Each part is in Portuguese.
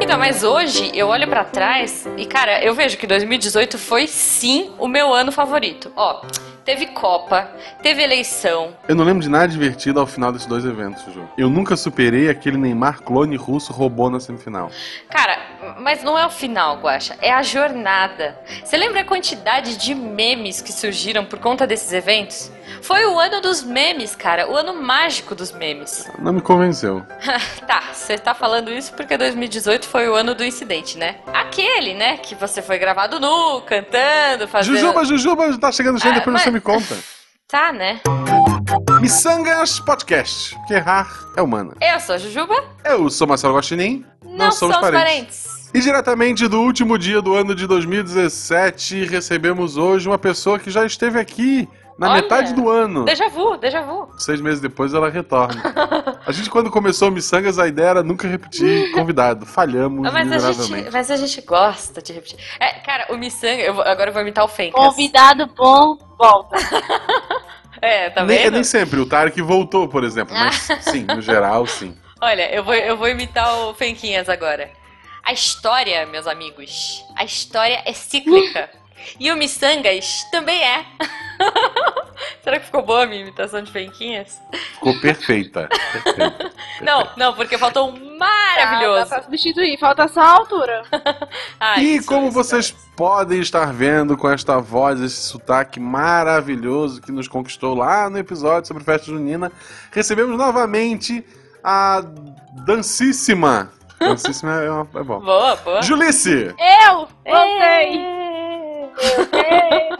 Então, mas hoje eu olho pra trás e, cara, eu vejo que 2018 foi sim o meu ano favorito. Ó, teve Copa, teve eleição. Eu não lembro de nada divertido ao final desses dois eventos, Ju. Eu nunca superei aquele Neymar clone russo roubou na semifinal. Cara, mas não é o final, Guaxa, é a jornada. Você lembra a quantidade de memes que surgiram por conta desses eventos? Foi o ano dos memes, cara, o ano mágico dos memes. Não me convenceu. tá, você tá falando isso porque 2018 foi o ano do incidente, né? Aquele, né, que você foi gravado nu, cantando, fazendo... Jujuba, Jujuba, tá chegando cheio, Ah, depois mas- você me conta. Tá, né? Missangas Podcast, que errar é humana. Eu sou a Jujuba, Eu sou Marcelo Guaxinim, não, somos parentes. E diretamente do último dia do ano de 2017, recebemos hoje uma pessoa que já esteve aqui na Olha. metade do ano. Déjà vu, déjà vu. Seis meses depois ela retorna. A gente, quando começou o Missangas, a ideia era nunca repetir convidado. Falhamos Mas a, gente, mas a gente gosta de repetir. É, cara, o Missanga, eu vou- agora eu vou imitar o Fencas. Convidado bom, volta. É, tá nem, vendo? nem sempre. O Tarek voltou, por exemplo. Mas sim, no geral, sim. Olha, eu vou, eu vou imitar o Fenquinhas agora. A história, meus amigos, a história é cíclica. E o Missangas também é. Será que ficou boa a minha imitação de Fenquinhas? Ficou perfeita. perfeita. Não, não, porque faltou um Dá maravilhoso. pra substituir, falta só a altura. Ah, E isso, como isso, vocês podem estar vendo com esta voz, esse sotaque maravilhoso que nos conquistou lá no episódio sobre festa junina, recebemos novamente a dancíssima. Dancíssima é, uma, é bom. Boa, boa. Julice! Eu voltei.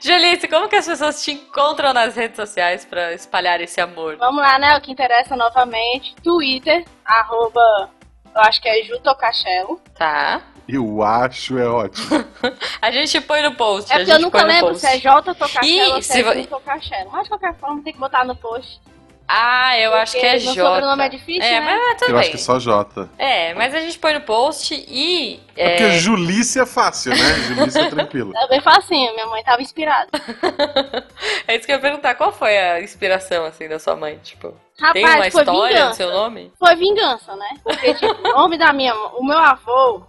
Julice, como que as pessoas te encontram nas redes sociais pra espalhar esse amor? Vamos lá, né? O que interessa novamente. Twitter, arroba, eu acho que é Jutocachelo. Tá. Eu acho é ótimo. A gente põe no post. É a porque eu gente nunca lembro post. se é J Tocachelo ou se se é vo- Jutocachelo. Mas de qualquer forma tem que botar no post. Ah, eu acho que é Porque J. meu sobrenome é difícil, É, né? mas é, tudo Eu bem. acho que só J. É, mas a gente põe no post e. É é, porque Julice é fácil, né? Julice é tranquilo. É bem facinho, minha mãe tava inspirada. é isso que eu ia perguntar. Qual foi a inspiração, assim, da sua mãe? Tipo, tem uma Rapaz, foi história no vingança. seu nome? Foi vingança, né? Porque, tipo, o nome da minha o meu avô,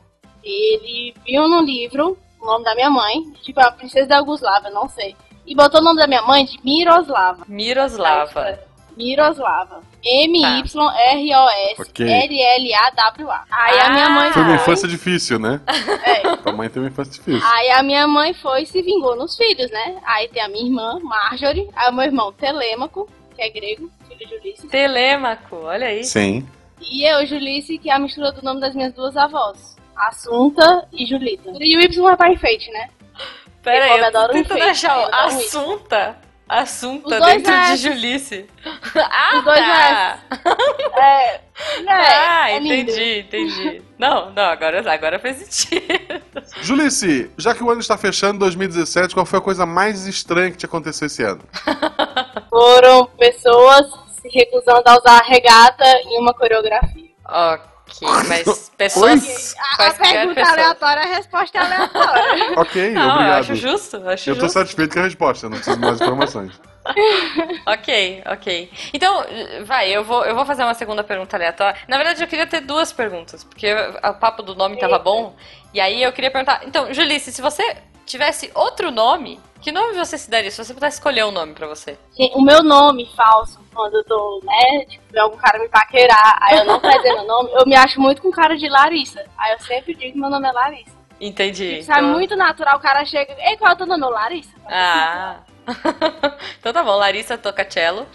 ele viu no livro o nome da minha mãe, tipo, a princesa da Yugoslávia, não sei. E botou o nome da minha mãe de Miroslava. Miroslava. Miroslava. Ok. M-Y-R-O-S-L-L-A-W-A. Aí a minha mãe Foi uma foi. infância difícil, né? É. Tua mãe teve uma infância difícil. Aí a minha mãe foi e se vingou nos filhos, né? Aí tem a minha irmã, Marjorie, aí o meu irmão Telêmaco, que é grego, filho de Ulisses. Telêmaco, olha aí. Sim. E eu, Julice, que é a mistura do nome das minhas duas avós. Assunta e Julita. E o Y é pra enfeite, né? Pera aí, Eu eu tô adoro tentando enfeite, achar eu um Assunta. Assunta dentro de S. Julice. ah, Os dois tá. É. né? Ah, é entendi, entendi. Não, não, agora, agora faz sentido. Julice, já que o ano está fechando, 2017, qual foi a coisa mais estranha que te aconteceu esse ano? Foram pessoas se recusando a usar regata em uma coreografia. Ok, mas pessoas. A, a quaisquer pergunta pessoas. aleatória, a resposta é aleatória. Ok, Não, eu obrigado. acho justo, eu acho Eu tô justo. satisfeito com a resposta, não preciso de mais informações. Ok, ok. Então, vai, eu vou, eu vou fazer uma segunda pergunta aleatória. Na verdade, eu queria ter duas perguntas, porque o papo do nome tava bom. E aí eu queria perguntar. Então, Julice, se você tivesse outro nome, que nome você se daria? Se você pudesse escolher um nome pra você. O meu nome falso, quando eu tô, né, tipo, algum cara me paquerar, aí eu não dizendo o nome, eu me acho muito com cara de Larissa. Aí eu sempre digo que meu nome é Larissa. Entendi. Sabe, Então- muito natural, o cara chega, ei, qual é o teu nome? Larissa. Ah. então tá bom, Larissa Tocacello.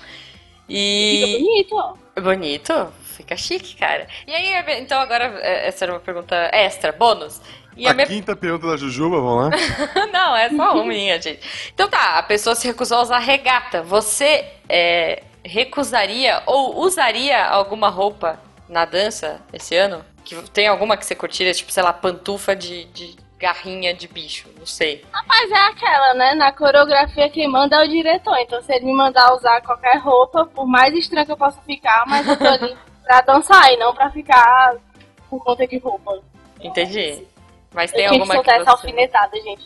Fica E. bonito, ó. Bonito, fica chique, cara. E aí, então agora, é, essa era uma pergunta extra, bônus. E a a minha quinta pergunta da Jujuba, vamos lá? Não, é só uma minha, gente. Então tá, a pessoa se recusou a usar regata. Você é, recusaria ou usaria alguma roupa na dança esse ano? Que tem alguma que você curtiria, tipo, sei lá, pantufa de, de garrinha de bicho, não sei. Mas é aquela, né? Na coreografia quem manda é o diretor. Então se ele me mandar usar qualquer roupa, por mais estranha que eu possa ficar, mas eu tô ali pra dançar e não pra ficar por conta de roupa. Entendi. Mas tem eu que alguma soltar que essa você... alfinetada, gente.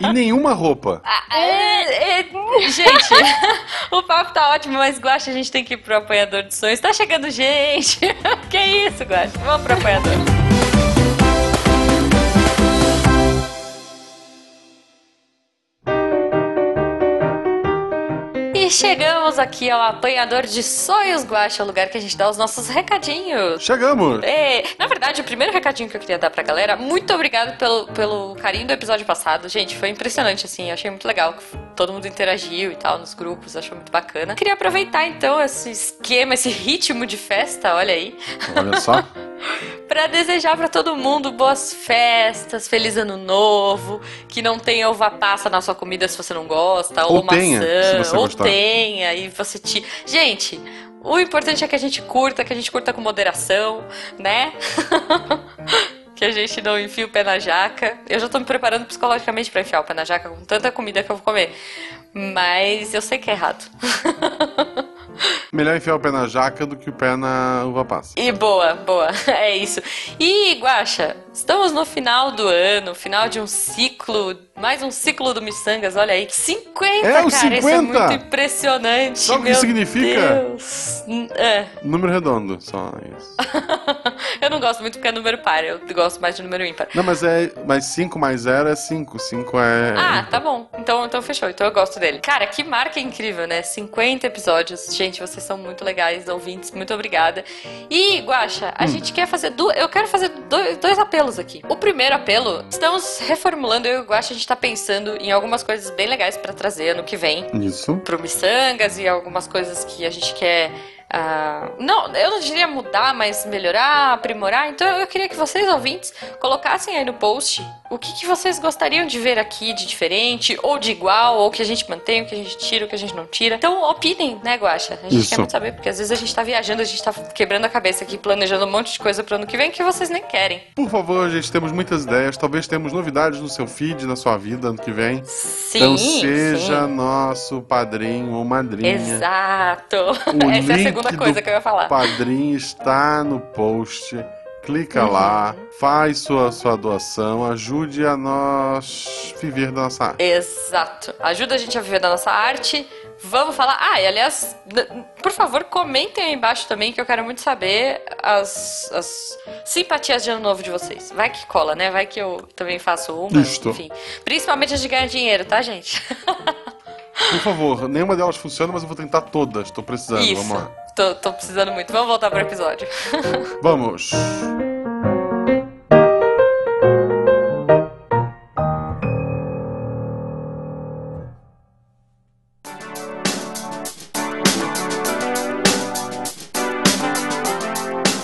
E nenhuma roupa. Ah, é, é, gente, o papo tá ótimo, mas Guaxa, a gente tem que ir pro apanhador de sonhos. Tá chegando gente. que isso, Guaxa? Vamos pro apanhador. E chegamos aqui ao apanhador de sonhos, Guaxa, o lugar que a gente dá os nossos recadinhos. Chegamos! É, na verdade, o primeiro recadinho que eu queria dar pra galera, muito obrigado pelo, pelo carinho do episódio passado. Gente, foi impressionante, assim, achei muito legal. Todo mundo interagiu e tal nos grupos, achou muito bacana. Queria aproveitar então esse esquema, esse ritmo de festa, olha aí, Olha só. pra desejar pra todo mundo boas festas, feliz ano novo, que não tenha uva passa na sua comida se você não gosta, ou, Ou tenha, maçã, ou gostar. tenha, e você te. Gente, o importante é que a gente curta, que a gente curta com moderação, né? que a gente não enfie o pé na jaca. Eu já tô me preparando psicologicamente pra enfiar o pé na jaca com tanta comida que eu vou comer. Mas eu sei que é errado. Melhor enfiar o pé na jaca do que o pé na uva passa. E boa, boa. É isso. E, Guaxa, estamos no final do ano, final de um ciclo, mais um ciclo do Missangas, olha aí. 50, É, cara, isso é 50. muito impressionante. Sabe o que significa? Deus. É. Número redondo, só isso. eu não gosto muito porque é número par, eu gosto mais de número ímpar. Não, mas é. Mas 5 mais 0 é 5. 5 é. Ah, tá bom. Então, então fechou. Então eu gosto dele. Cara, que marca incrível, né? 50 episódios. Gente, vocês são muito legais, ouvintes. Muito obrigada. E, Guaxa, a gente quer fazer. Du... Eu quero fazer dois, dois apelos aqui. O primeiro apelo, estamos reformulando. Eu e o Guaxa, a gente tá pensando em algumas coisas bem legais pra trazer ano que vem Isso. pro Missangas e algumas coisas que a gente quer. Ah, não, eu não diria mudar, mas melhorar, aprimorar. Então eu queria que vocês, ouvintes, colocassem aí no post o que, que vocês gostariam de ver aqui de diferente, ou de igual, ou que a gente mantém, o que a gente tira, o que a gente não tira. Então opinem, né, Guaxa? A gente Isso. quer muito saber, porque às vezes a gente tá viajando, a gente tá quebrando a cabeça aqui, planejando um monte de coisa pro ano que vem que vocês nem querem. Por favor, gente, temos muitas ideias. Talvez temos novidades no seu feed, na sua vida, ano que vem. Sim, então seja sim. nosso padrinho ou madrinha. Exato. O Essa é a link segunda coisa que eu ia falar. Padrinho está no post. Clica Uhum. lá, faz sua, sua doação, ajude a nós viver da nossa arte. Exato. Ajuda a gente a viver da nossa arte. Vamos falar. Ah, e aliás, por favor, comentem aí embaixo também que eu quero muito saber as, as simpatias de ano novo de vocês. Vai que cola, né? Vai que eu também faço uma. Isto. Enfim. Principalmente as de ganhar dinheiro, tá, gente? Por favor, nenhuma delas funciona, mas eu vou tentar todas. Tô precisando. Isso. Vamos lá. Tô, tô precisando muito. Vamos voltar pro episódio. Vamos.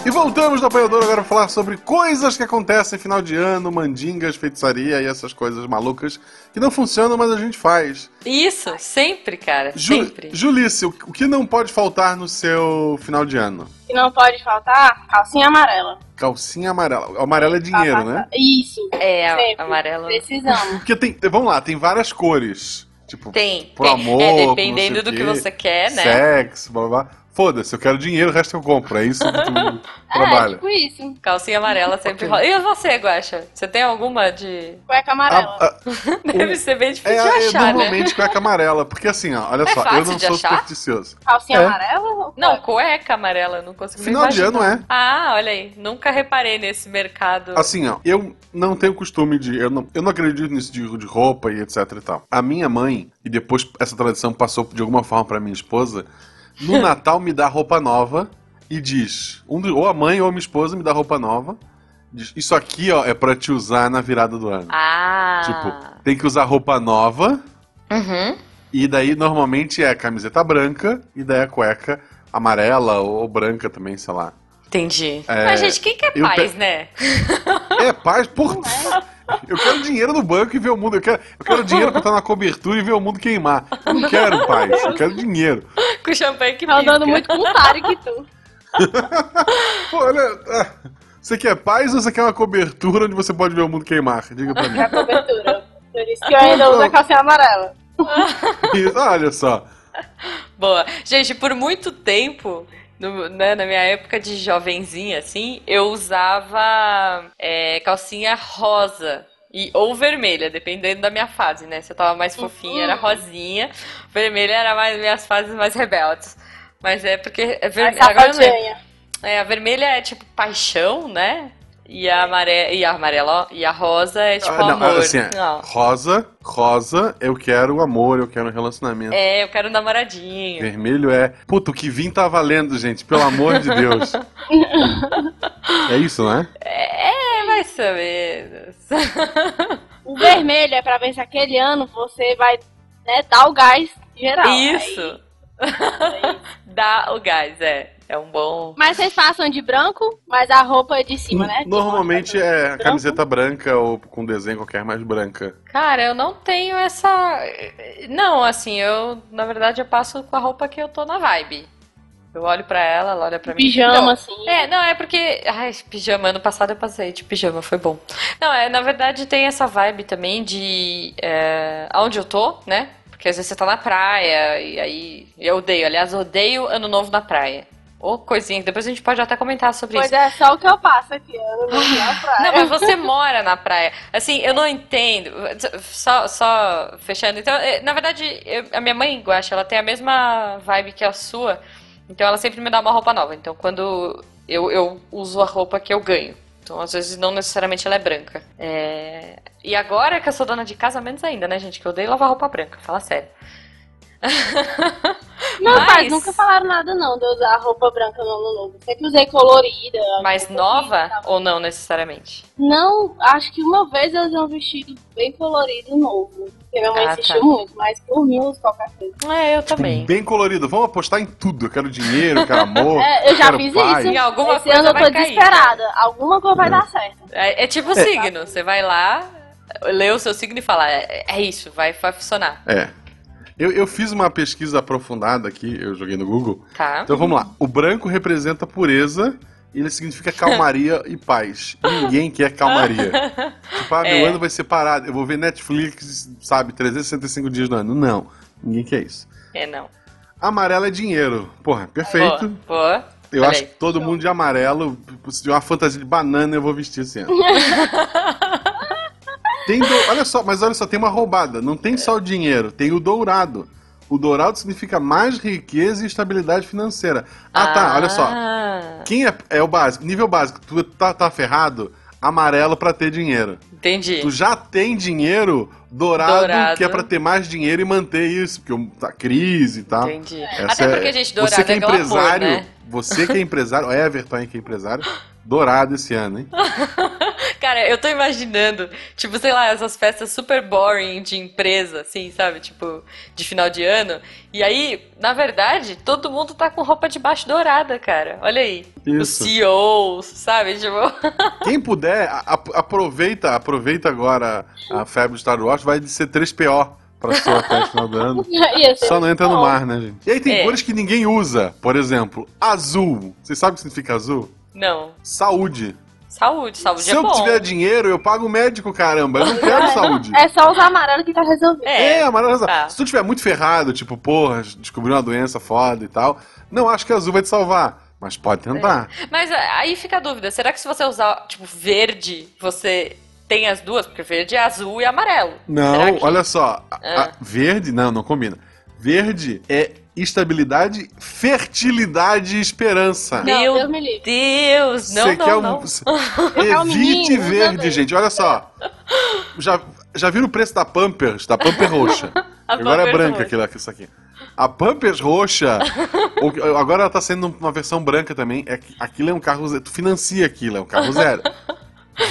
E voltamos do apanhador agora para falar sobre coisas que acontecem final de ano, mandingas, feitiçaria e essas coisas malucas que não funcionam, mas a gente faz. Isso, sempre, cara. Ju sempre. Julice, o que não pode faltar no seu final de ano? E não pode faltar calcinha amarela. Calcinha amarela. Amarela é dinheiro, né? Isso. É, a- Sempre. amarelo. Precisamos. Porque tem. Vamos lá, tem várias cores. Tipo, Tem. por tem. amor. é, dependendo do o que quê, você quer, né? Sexo, blá blá blá. Foda-se, eu quero dinheiro, o resto eu compro. É isso que tu É, trabalha. tipo isso. Calcinha amarela sempre rola. E você, Guaxa? Você tem alguma de. Cueca amarela. A- a- Deve ser bem é, difícil de é achar, né? normalmente cueca amarela, porque assim, ó, olha É só, eu não de sou achar? supersticioso. Calcinha É. amarela? Não, cueca? amarela, não consigo nem Final de imaginar. ano é. Ah, olha aí, nunca reparei nesse mercado. Assim, ó, eu não tenho costume de. Eu não, eu não acredito nisso de, de roupa e etc e tal. A minha mãe, e depois essa tradição passou de alguma forma pra minha esposa, no Natal me dá roupa nova e diz: um ou a mãe ou a minha esposa me dá roupa nova. Diz, Isso aqui, ó, é pra te usar na virada do ano. Ah. Tipo, tem que usar roupa nova, Uhum. e daí normalmente é camiseta branca, e daí a cueca amarela ou branca também, sei lá. Entendi. É, Mas, gente, quem quer paz, pe- né? É, paz, por. Eu quero dinheiro no banco e ver o mundo. Eu quero, eu quero dinheiro pra estar na cobertura e ver o mundo queimar. Eu não quero paz, eu quero dinheiro. Com champanhe que Tá andando muito com o Tarek, tu. Pô, olha. ah, Você quer paz ou você quer uma cobertura onde você pode ver o mundo queimar? Diga pra mim. Pra cobertura. Por isso que eu ainda uso a calcinha amarela. Isso, olha só. Boa. Gente, por muito tempo no- né, na minha época de jovenzinha, assim, eu usava é, calcinha rosa. E, ou vermelha, dependendo da minha fase, né? Se eu tava mais fofinha, era rosinha. Vermelha era mais minhas fases mais rebeldes. Mas é porque é vermelha. É, a vermelha é tipo paixão, né? E a amarela, e a amarela, ó, e a rosa é tipo Ah, não, amor. assim, é, Não. rosa, rosa, eu quero amor, eu quero um relacionamento. É, eu quero um namoradinho. Vermelho é. Puta, o que vim tá valendo, gente, pelo amor de Deus. é isso, não é? É, mais ou menos. O vermelho é pra ver se aquele ano você vai né, dar o gás geral. Isso. Dá o gás, é. É um bom. Mas vocês passam de branco, mas a roupa é de cima, né? Normalmente é a camiseta branca ou com desenho qualquer mais branca. Cara, eu não tenho essa. Não, assim, eu, na verdade, eu passo com a roupa que eu tô na vibe. Eu olho pra ela, ela olha pra mim. Pijama, assim. É, não, é porque. Ai, pijama, ano passado eu passei de pijama, foi bom. Não, é, na verdade tem essa vibe também de. É, aonde eu tô, né? Porque às vezes você tá na praia, e aí. Eu odeio, aliás, odeio ano novo na praia. Ou coisinha, depois a gente pode até comentar sobre Pois isso. é, só o que eu passo aqui. Não vou na praia. Não, mas você mora na praia. Assim, eu não entendo. Só, só fechando. Então, eh, na verdade, eu- a minha mãe, Guaxa, ela tem a mesma vibe que a sua. Então, ela sempre me dá uma roupa nova. Então, quando eu, eu uso a roupa que eu ganho. Então, às vezes, não necessariamente ela é branca. É, E agora que eu sou dona de casa, menos ainda, né, gente? Que eu odeio lavar roupa branca. Fala sério. Não, Mas- mas nunca falaram nada não de eu usar roupa branca no ano novo. Sempre usei colorida. Mais roupa nova bonita. ou não necessariamente? Não, acho que uma vez eu usei um vestido bem colorido novo. Porque minha mãe Ah, insistiu tá. muito, mas por mim eu uso qualquer coisa. É, eu também. Bem colorido. Vamos apostar em tudo. Eu quero dinheiro, eu quero amor. É, eu já quero fiz paz. isso. Em alguma Esse coisa ano eu tô cair. desesperada. Alguma coisa vai dar certo. É, é tipo signo. Você vai lá, lê o seu signo e fala: é, é isso, vai, vai funcionar. É. Eu, eu fiz uma pesquisa aprofundada aqui, eu joguei no Google. Tá? Então vamos lá. O branco representa pureza e ele significa calmaria e paz. Ninguém quer calmaria. Tipo, ah, meu É. ano vai ser parado. Eu vou ver Netflix, sabe, 365 dias no ano. Não. Ninguém quer isso. É, não. Amarelo é dinheiro. Porra, perfeito. Boa. boa. Eu acho aí. que todo mundo de amarelo, se tiver uma fantasia de banana, eu vou vestir esse ano. Tem do- Olha só, mas olha só, tem uma roubada. Não tem só o dinheiro, tem o dourado. O dourado significa mais riqueza e estabilidade financeira. Ah, tá, olha só. Ah, Quem é, é o básico? Nível básico, tu tá, tá ferrado, amarelo pra ter dinheiro. Entendi. Tu já tem dinheiro, dourado, Dourado. que é pra ter mais dinheiro e manter isso, porque tá crise e tal. Entendi. Essa Até é- porque, gente, dourado você que é é empresário, né? você que é empresário, o Everton aí que é empresário, dourado esse ano, hein? Cara, eu tô imaginando, tipo, sei lá, essas festas super boring de empresa, assim, sabe? Tipo, de final de ano. E aí, na verdade, todo mundo tá com roupa de baixo dourada, cara. Olha aí. Os Isso. CEOs, sabe? Tipo. Quem puder, aproveita, aproveita agora a febre do Star Wars, vai ser 3PO pra sua festa no final do ano. Só não entra no mar, né, gente? E aí tem É. cores que ninguém usa. Por exemplo, azul. Você sabe o que significa azul? Não. Saúde. Saúde, saúde Se é eu bom. tiver dinheiro, eu pago o médico, caramba. Eu não quero saúde. É só usar amarelo que tá resolvido. É, É, amarelo tá. Se tu tiver muito ferrado, tipo, porra, descobriu uma doença foda e tal, não acho que azul vai te salvar. Mas pode tentar. Mas ah, aí fica a dúvida, será que se você usar, tipo, verde, você tem as duas? Porque verde é azul e amarelo. Não, que- olha só. a- a- Ah. verde, não, não combina. Verde é estabilidade, fertilidade e esperança. Meu Deus me livre. Deus, não, Você não, quer um- não. um Evite menino, usa verde, verde. gente. Olha só. Já, já viram o preço da Pampers? Da Pamper roxa. A agora é Pampers branca roxa. aquilo aqui, isso aqui. A Pampers roxa, agora ela tá sendo uma versão branca também. É, que- aquilo é um carro zero. Tu financia aquilo, é um carro zero.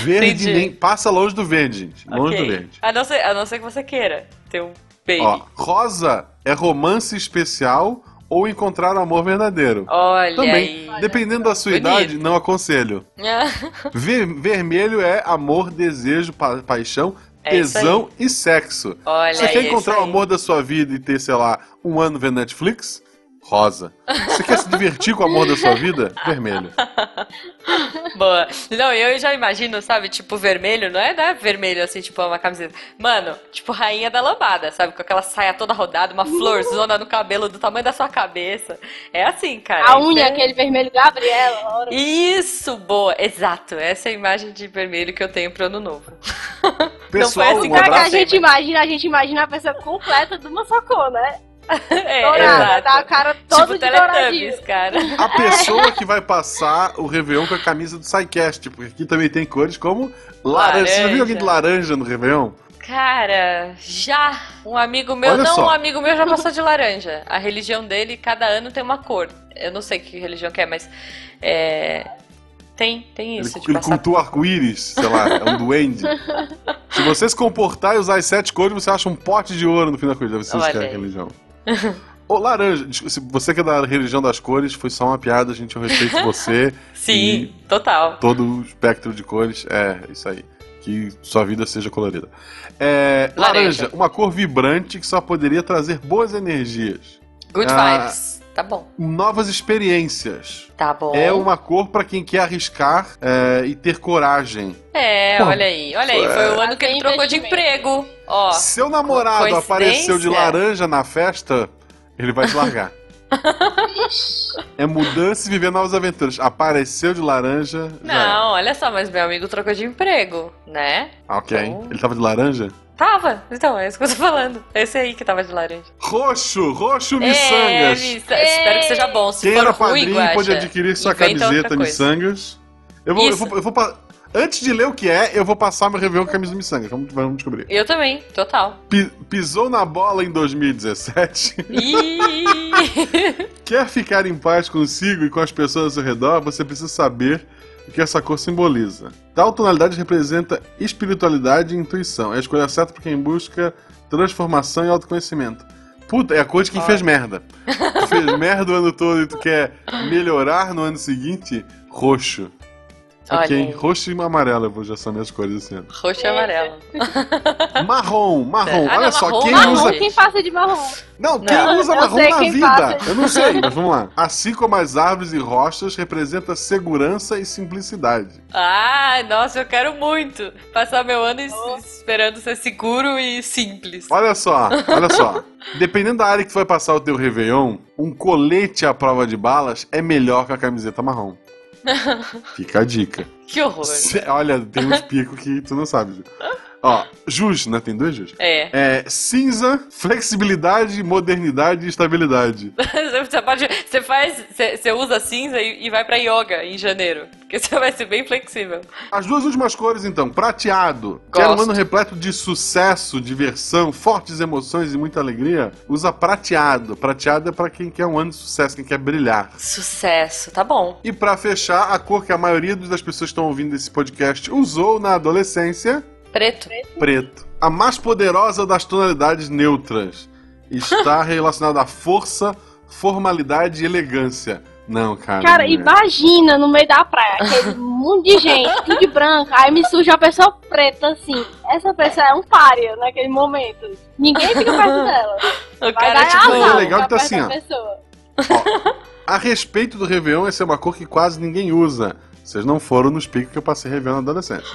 Verde Entendi. nem. Passa longe do verde, gente. Longe Ok. do verde. A não, ser, a não ser que você queira ter um baby. Ó, rosa é romance especial ou encontrar o amor verdadeiro. Olha Também. aí. Dependendo da sua Bonito. idade, não aconselho. Ver- vermelho é amor, desejo, pa- paixão, É tesão e sexo. Olha Você quer encontrar o amor da sua vida e ter, sei lá, um ano vendo Netflix? Rosa. Você quer se divertir com o amor da sua vida? Vermelho. Boa. Não, eu já imagino, sabe, tipo, vermelho, não é, não é vermelho assim, tipo, uma camiseta. Mano, tipo, rainha da lambada, sabe? Com aquela saia toda rodada, uma florzona no cabelo do tamanho da sua cabeça. É assim, cara. A unha, é... aquele vermelho Gabriela. Isso, boa. Exato. Essa é a imagem de vermelho que eu tenho pro ano novo. Pessoal, não foi assim um Cara, que a gente imagina, a gente imagina a pessoa completa de uma só cor, né? É, Dourada, exato. dá a cara toda tipo de cara. A pessoa que vai passar o Réveillon com a camisa do SciCast, porque aqui também tem cores como laranja. Você já viu alguém de laranja no Réveillon? Cara, já um amigo meu, Olha não, só. um amigo meu já passou de laranja. A religião dele, cada ano tem uma cor. Eu não sei que religião que é, mas é, tem, tem Ele, isso de ele passar. cultua arco-íris, sei lá, é um duende. Se você se comportar e usar as sete cores, você acha um pote de ouro no fim da coisa. Deve ser isso Olha que é a aí. religião. Ô, laranja, você que é da religião das cores, foi só uma piada, gente. Eu respeito você. Sim, total. todo o espectro de cores. É, isso aí. Que sua vida seja colorida. É, laranja. Laranja. uma cor vibrante que só poderia trazer boas energias. Good Ah. vibes. Tá bom. Novas experiências. Tá bom. É uma cor pra quem quer arriscar é, e ter coragem. É, Pô, olha aí, olha aí. Foi o ano que ele trocou de emprego. Ó, Seu namorado apareceu de laranja na festa, ele vai te largar. é mudança e viver novas aventuras. Apareceu de laranja. já é. não, olha só, mas meu amigo trocou de emprego, né? Ah, Ok. Então- Ele tava de laranja? Tava, então, é isso que eu tô falando. Esse aí que tava de laranja. Roxo, roxo É, miçangas. miça- espero que seja bom. Se Quem for era ruim, padrinho Guaxa, pode adquirir sua camiseta miçangas. Eu vou, eu vou, eu vou pa- Antes de ler o que é, eu vou passar meu review com a camisa miçangas. Vamos, vamos descobrir. Eu também, total. Pi- pisou na bola em 2017. Ih, Quer ficar em paz consigo e com as pessoas ao seu redor, você precisa saber o que essa cor simboliza. Tal tonalidade representa espiritualidade e intuição. É a escolha certa para quem busca transformação e autoconhecimento. Puta, é a cor de quem Olha. fez merda. Tu fez merda o ano todo e tu quer melhorar no ano seguinte? Roxo. Ok, roxo e amarelo, eu vou já são minhas cores ano. roxo e amarelo. Marrom, marrom. Ah, Olha não, só, marrom quem não, usa. Marrom, quem passa de marrom? Não, quem Não. usa marrom na vida? passa. Eu não sei, mas vamos lá. Assim como as árvores e rochas, representa segurança e simplicidade. Ah, nossa, eu quero muito passar meu ano es- esperando ser seguro e simples. Olha só, olha só. Dependendo da área que tu vai passar o teu Réveillon, um colete à prova de balas é melhor que a camiseta marrom. Fica a dica. Que horror. Cê- olha, tem uns picos que tu não sabe. Ó, Jus, né? Tem dois Jus. É. É cinza, flexibilidade, modernidade e estabilidade. Você pode. Você faz. Você, você usa cinza e, e vai pra yoga em janeiro. Porque você vai ser bem flexível. As duas últimas cores, então. Prateado. Um Gosto. ano repleto de sucesso, diversão, fortes emoções e muita alegria? Usa prateado. Prateado é pra quem quer um ano de sucesso, quem quer brilhar. Sucesso, tá bom. E pra fechar, a cor que a maioria das pessoas que estão ouvindo esse podcast usou na adolescência, Preto. preto. A mais poderosa das tonalidades neutras. Está relacionada à força, formalidade e elegância. Não, cara. Cara, não é. imagina no meio da praia, aquele mundo de gente, tudo de branco, aí me surge uma pessoa preta assim. Essa pessoa é um pária naquele momento. Ninguém fica perto dela. O Vai cara, dar tipo. azar é legal que tá assim, ó. pessoa. A respeito do Réveillon, essa é uma cor que quase ninguém usa. Vocês não foram nos picos que eu passei Réveillon na adolescência.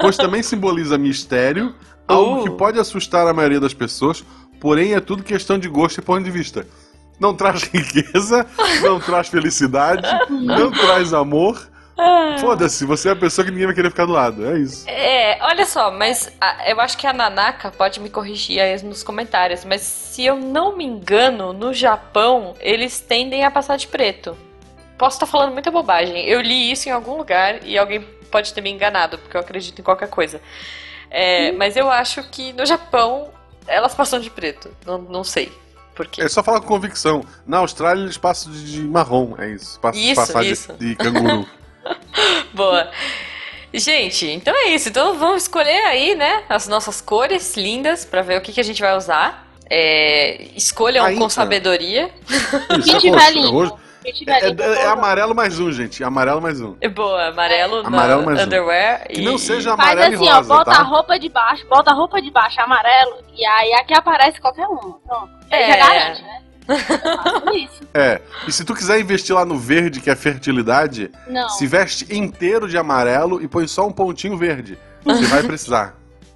Pois também simboliza mistério, algo Uh. que pode assustar a maioria das pessoas, porém é tudo questão de gosto e ponto de vista. Não traz riqueza, não traz felicidade, não traz amor. Foda-se, você é a pessoa que ninguém vai querer ficar do lado. É isso. É, olha só, mas a- eu acho que a Nanaka pode me corrigir aí nos comentários, mas se eu não me engano, no Japão eles tendem a passar de preto. Posso estar falando muita bobagem. Eu li isso em algum lugar e alguém pode ter me enganado, porque eu acredito em qualquer coisa. É, Mas eu acho que no Japão elas passam de preto. Não, não sei. Por quê? É só falar com convicção. Na Austrália eles passam de de marrom, é isso. Passam Isso, passar de- isso. De, canguru. Boa. Gente, então é isso. Então vamos escolher aí, né, as nossas cores lindas pra ver o que, que a gente vai usar. É, escolham Aí, com tá. sabedoria. Isso, Que é tiver roxo, é. Que É, é- é amarelo mais um, gente. Amarelo mais um. É Boa, amarelo, na Amarelo mais um. underwear. Que e... não seja Faz amarelo assim, e ó, rosa, bota tá? a roupa de baixo, bota a roupa de baixo amarelo, e aí aqui aparece qualquer um. Pronto. É. já garante, né? É. E se tu quiser investir lá no verde, que é fertilidade, Não. se veste inteiro de amarelo e põe só um pontinho verde. Você vai precisar.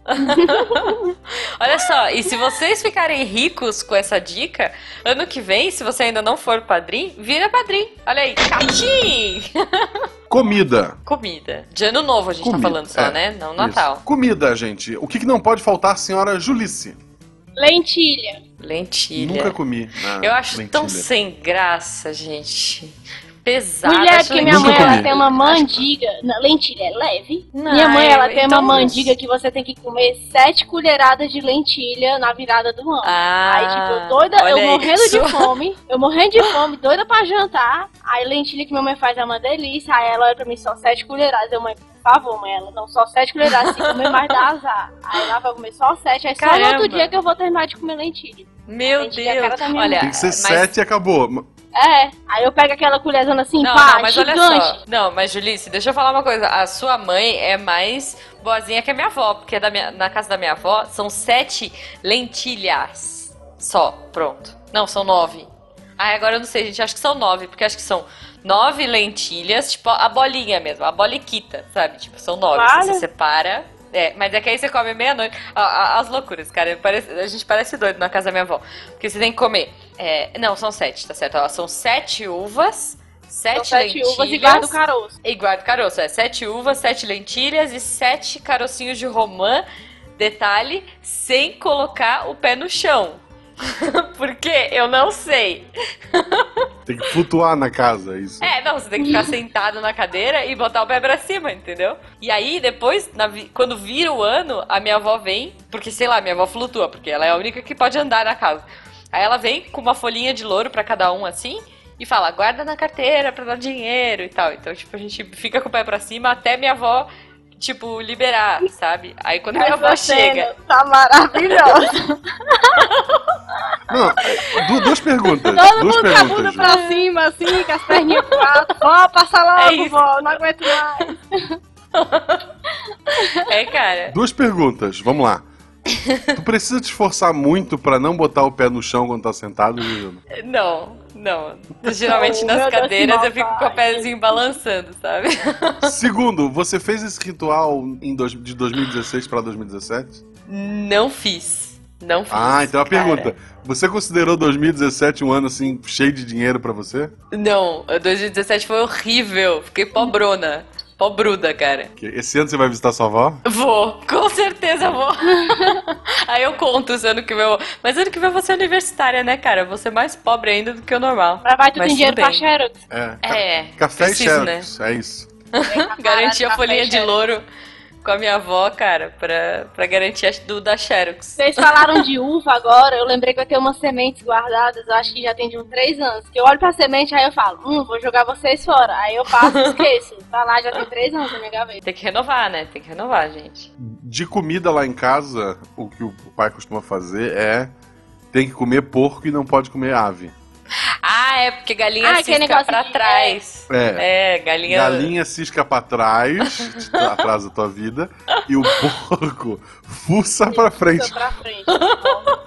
Olha só, e se vocês ficarem ricos com essa dica, ano que vem, se você ainda não for padrinho, vira padrinho. Olha aí, catim! Comida. Comida. De ano novo a gente Comida, tá falando só, é. né? Não Isso. Natal. Comida, gente. O que, que não pode faltar, senhora Julice? Lentilha. Lentilha. Nunca comi. na Eu acho lentilha. tão sem graça, gente. Pesada. Mulher, que minha mãe ela tem uma mandiga. Lentilha é leve. Não, minha mãe ela é- tem então- uma mandiga que você tem que comer sete colheradas de lentilha na virada do ano. Ah, Aí, tipo, eu doida, eu morrendo isso. de fome, eu morrendo de fome, doida pra jantar. Aí lentilha que minha mãe faz é uma delícia. Aí ela olha pra mim, só sete colheradas. Eu, mãe, por favor, mãe, ela, não, só sete colheradas, se comer mais dá azar. Aí ela vai comer só sete, aí só no Caramba. outro dia que eu vou terminar de comer lentilha. Meu Lentilha é Deus. Olha, Tem que ser mas- sete e acabou. É, aí eu pego aquela colherzona assim, Não, pá, não, mas olha gigante. só. Não, mas Julice, deixa eu falar uma coisa. A sua mãe é mais boazinha que a minha avó, porque da minha- na casa da minha avó são sete lentilhas só. Pronto. Não, são nove. Ah, agora eu não sei, gente. Acho que são nove, porque acho que são nove lentilhas, tipo a bolinha mesmo, a boliquita, sabe? Tipo, são nove. Você separa. É, mas é que aí você come meia-noite. As loucuras, cara. Parece- a gente parece doido na casa da minha avó. Porque você tem que comer. É, não, são sete, tá certo? Ó, são sete uvas, sete, São sete lentilhas. uvas e guarda o caroço. E guarda o caroço, é sete uvas, sete lentilhas e sete carocinhos de romã. Detalhe, sem colocar o pé no chão. Porque eu não sei. Tem que flutuar na casa, isso. É, não, você tem que ficar sentado na cadeira e botar o pé pra cima, entendeu? E aí, depois, na vi- quando vira o ano, a minha avó vem, porque sei lá, minha avó flutua, porque ela é a única que pode andar na casa. Aí ela vem com uma folhinha de louro pra cada um assim. E fala, guarda na carteira pra dar dinheiro e tal. Então, tipo, a gente fica com o pé pra cima até minha avó, tipo, liberar, sabe? Aí quando minha avó Essa chega. Tá maravilhosa. Não, é, du- duas perguntas. Todo duas mundo com a perguntas. bunda pra cima, assim, com as perninhas alto. Vó, passa É logo, isso. vó, não aguento mais. É, cara. Duas perguntas, vamos lá. Tu precisa te esforçar muito pra não botar o pé no chão quando tá sentado, Juliana? Não, não. Geralmente nas cadeiras eu fico com o pezinho balançando, sabe? Segundo, você fez esse ritual em dois- de 2016 pra 2017? Não fiz. Não fiz. Ah, então a cara. pergunta. Você considerou 2017 um ano assim, cheio de dinheiro pra você? Não, 2017 foi horrível. Fiquei pobrona. Pobruda, cara. Que Esse ano você vai visitar sua avó? Vou, com certeza vou. Aí eu conto se ano que vem. Mas ano que vem eu vou ser universitária, né, cara? Eu vou ser mais pobre ainda do que o normal. Mas vai tu Mas tem dinheiro pra. Xerox. É. É. Café preciso, e né? Xerox, é isso. Garantir a folhinha de Xerox. louro com a minha avó, cara, pra, pra garantir a do da Xerox. Vocês falaram de uva agora, eu lembrei que eu tenho umas sementes guardadas, eu acho que já tem de uns três anos. Que eu olho pra semente, aí eu falo, hum, vou jogar vocês fora. Aí eu passo e esqueço. Tá lá, já tem três anos na minha gaveta. Tem que renovar, né? Tem que renovar, gente. De comida lá em casa, o que o pai costuma fazer é tem que comer porco e não pode comer ave. Ah, é porque galinha Ah, cisca pra de- É. trás. É, galinha. Galinha cisca pra trás, atrás da tua vida, e o porco fuça pra frente. Fica pra frente.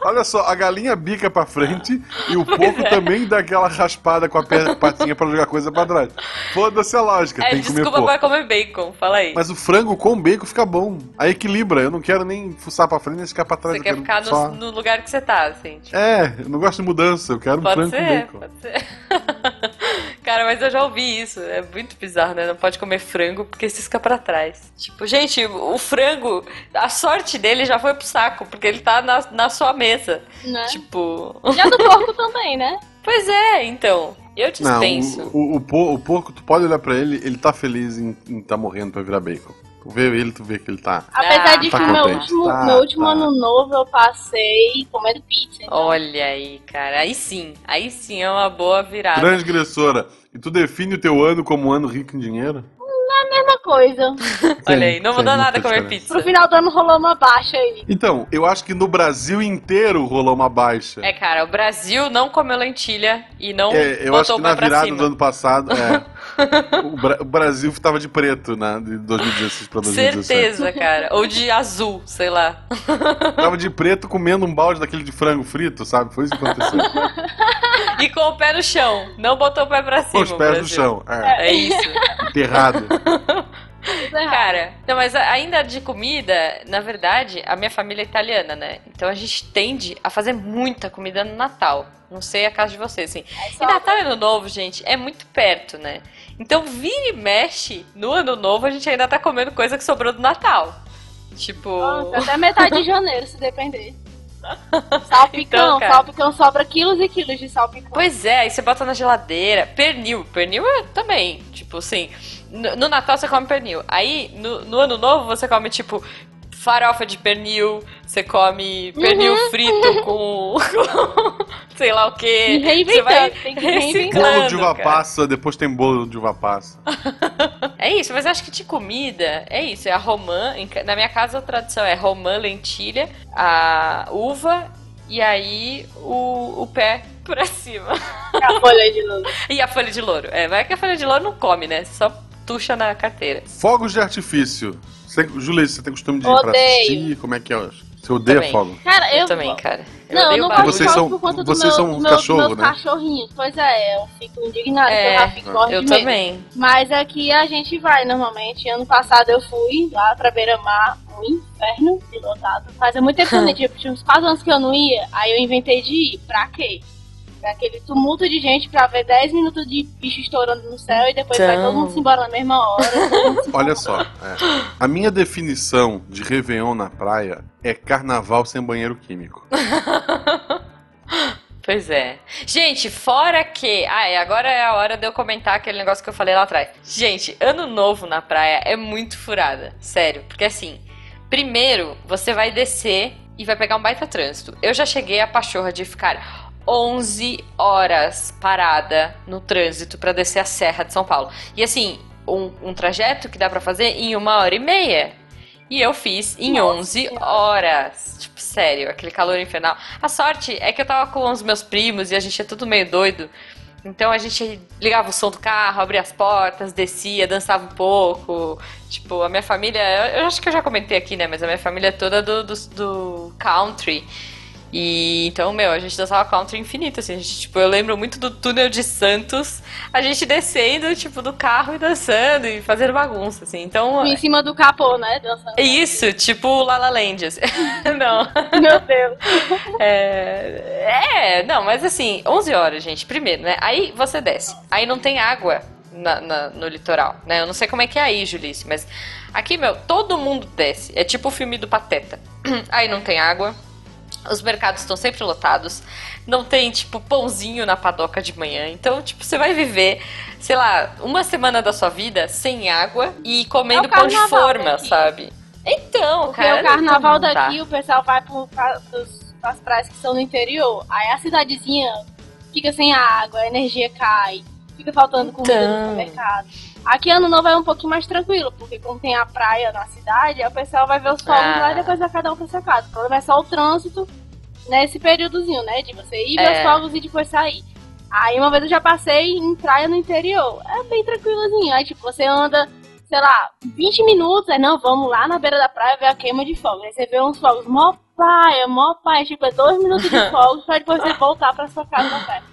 Olha só, a galinha bica pra frente e o porco também dá aquela raspada com a pe- patinha pra jogar coisa pra trás. Foda-se a lógica, É, tem que comer desculpa porco. pra comer bacon, fala aí. Mas o frango com bacon fica bom. Aí equilibra, eu não quero nem fuçar pra frente nem ficar pra trás. Você quer ficar no, só... no lugar que você tá, assim. tipo, É, eu não gosto de mudança, eu quero um Pode frango com ser, bacon. pode ser. Cara, mas eu já ouvi isso. É muito bizarro, né? Não pode comer frango porque cisca pra trás. Tipo, gente, o frango, a sorte dele já foi pro saco, porque ele tá na, na sua mesa. Né? Tipo. Já do porco também, né? Pois é, então. Eu Não, dispenso. o, o, o, por- o porco, tu pode olhar pra ele, ele tá feliz em, em tá morrendo pra virar bacon. Tu vê ele, tu vê que ele tá. Apesar de tá que o meu último, Tá, meu último tá. ano novo eu passei comendo pizza. então. Olha aí, cara. Aí sim. Aí sim é uma boa virada. Transgressora. E tu define o teu ano como um ano rico em dinheiro? Mesma coisa. Olha aí, não mudou nada comer diferença. pizza. Pro final do ano rolou uma baixa aí. Então, eu acho que no Brasil inteiro rolou uma baixa. É, cara, o Brasil não comeu lentilha e não É, eu acho botou que na virada cima. do ano passado, é, o, Bra- o Brasil tava de preto, né, de 2016 pra 2017. Certeza, cara. Ou de azul, sei lá. Tava de preto comendo um balde daquele de frango frito, sabe? Foi isso que aconteceu. E com o pé no chão. Não botou o pé pra Com cima. os o pés no chão, é, É isso. enterrado. Cara, não, mas ainda de comida, na verdade, a minha família é italiana, né? Então a gente tende a fazer muita comida no Natal. Não sei a casa de vocês, assim. Aí E Natal e Ano Novo, gente, é muito perto, né? Então vira e mexe, no Ano Novo a gente ainda tá comendo coisa que sobrou do Natal. Tipo. Nossa, até metade de janeiro, se depender. Salpicão, Então, salpicão sobra quilos e quilos de salpicão. Pois é, aí você bota na geladeira. Pernil. Pernil é também. Tipo assim, no, no Natal você come pernil. Aí, no, no Ano Novo, você come, tipo, farofa de pernil. Você come pernil Uhum. frito com, com sei lá o E quê. Você vai tem que Bolo reciclando, de uva cara. passa, depois tem bolo de uva passa. É isso, mas acho que de comida é isso. É a romã. Na minha casa a tradição é romã, lentilha, a uva e aí o, o pé pra cima. a folha de luz. E a folha de louro. É, vai que a folha de louro não come, né? Só tuxa na carteira. Fogos de artifício. Você, Júlia, você tem costume de ir pra assistir? Como é que é? Você odeia Também. fogo? Cara, Eu, eu. também, cara. Eu Não, eu não gosto Vocês de são- por conta do vocês meu, são um cachorro, meus né? cachorrinhos. Pois é, eu fico indignada que eu É, eu também. Mas aqui a gente vai normalmente. Ano passado eu fui lá pra Beira-Mar, um inferno de lotado. Fazia muito tempo que eu não ia, tinha uns 4 anos que eu não ia, aí eu inventei de ir. Pra quê? Aquele tumulto de gente pra ver 10 minutos de bicho estourando no céu e depois vai Então. todo mundo se embora na mesma hora. Olha só, é. a minha definição de Réveillon na praia é carnaval sem banheiro químico. Pois é. Gente, fora que. Ah, é, agora é a hora de eu comentar aquele negócio que eu falei lá atrás. Gente, ano novo na praia é muito furada. Sério. Porque assim, primeiro você vai descer e vai pegar um baita trânsito. Eu já cheguei a pachorra de ficar 11 horas parada no trânsito pra descer a Serra de São Paulo. E assim, um, um trajeto que dá pra fazer em uma hora e meia. E eu fiz em Nossa 11 Senhora. horas. Tipo, sério, aquele calor infernal. A sorte é que eu tava com os meus primos e a gente é tudo meio doido. Então a gente ligava o som do carro, abria as portas, descia, dançava um pouco. Tipo, a minha família. Eu, eu acho que eu já comentei aqui, né? Mas a minha família é toda do, do, do country. E então, meu, a gente dançava country infinito, assim. A gente, tipo, eu lembro muito do túnel de Santos, a gente descendo, tipo, do carro e dançando e fazendo bagunça, assim. Então. em cima do capô, né? Dançando. É isso, tipo La La Land. assim. não. Meu Deus. É, é, não, mas assim, 11 horas, gente, primeiro, né? Aí você desce. Aí não tem água na- na- no litoral, né? Eu não sei como é que é aí, Julice, mas aqui, meu, todo mundo desce. É tipo o filme do Pateta. Aí não tem água. Os mercados estão sempre lotados. Não tem, tipo, pãozinho na padoca de manhã. Então, tipo, você vai viver, sei lá, uma semana da sua vida sem água e comendo É pão de carnaval forma, daqui. sabe? Então, Porque cara. o carnaval não dá. daqui, o pessoal vai pro, pra, pros, pras praias que são no interior. Aí a cidadezinha fica sem água, a energia cai, fica faltando comida Então. no supermercado. Aqui ano novo é um pouquinho mais tranquilo, porque como tem a praia na cidade, o pessoal vai ver os fogos Ah. lá e depois vai cada um pra sua casa. O problema é só o trânsito nesse períodozinho, né? De você ir ver É. os fogos e depois sair. Aí uma vez eu já passei em praia no interior. É bem tranquilozinho. Aí tipo, você anda sei lá, 20 minutos, aí não, vamos lá na beira da praia ver a queima de fogos. Aí você vê uns fogos, mó praia, mó praia, tipo, é dois minutos de fogos pra depois você voltar pra sua casa na praia.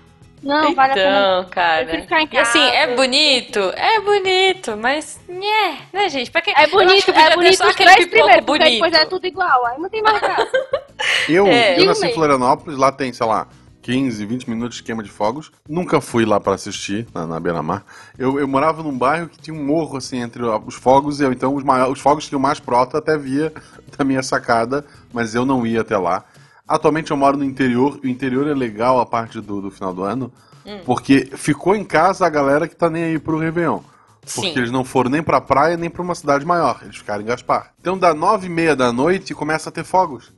Não, vale a pena. Então, cara. ficar em E assim, é casa. bonito? É bonito, mas. Né, né, gente? Pra que... É Eu acho bonito, que é bonito só aquele pipoco porque bonito. depois é tudo igual, aí não tem mais graça. Eu, É. eu nasci em Florianópolis, lá tem, sei lá, 15, 20 minutos de queima de fogos. Nunca fui lá pra assistir, na, na beira-mar. Eu, eu morava num bairro que tinha um morro, assim, entre os fogos, e eu, então os, maiores, os fogos que eu mais próximo eu até via da minha sacada, mas eu não ia até lá. Atualmente eu moro no interior, e o interior é legal a parte do, do final do ano, Hum. porque ficou em casa a galera que tá nem aí pro Réveillon. Porque Sim. eles não foram nem pra praia, nem pra uma cidade maior. Eles ficaram em Gaspar. Então, da nove e meia da noite, começa a ter fogos.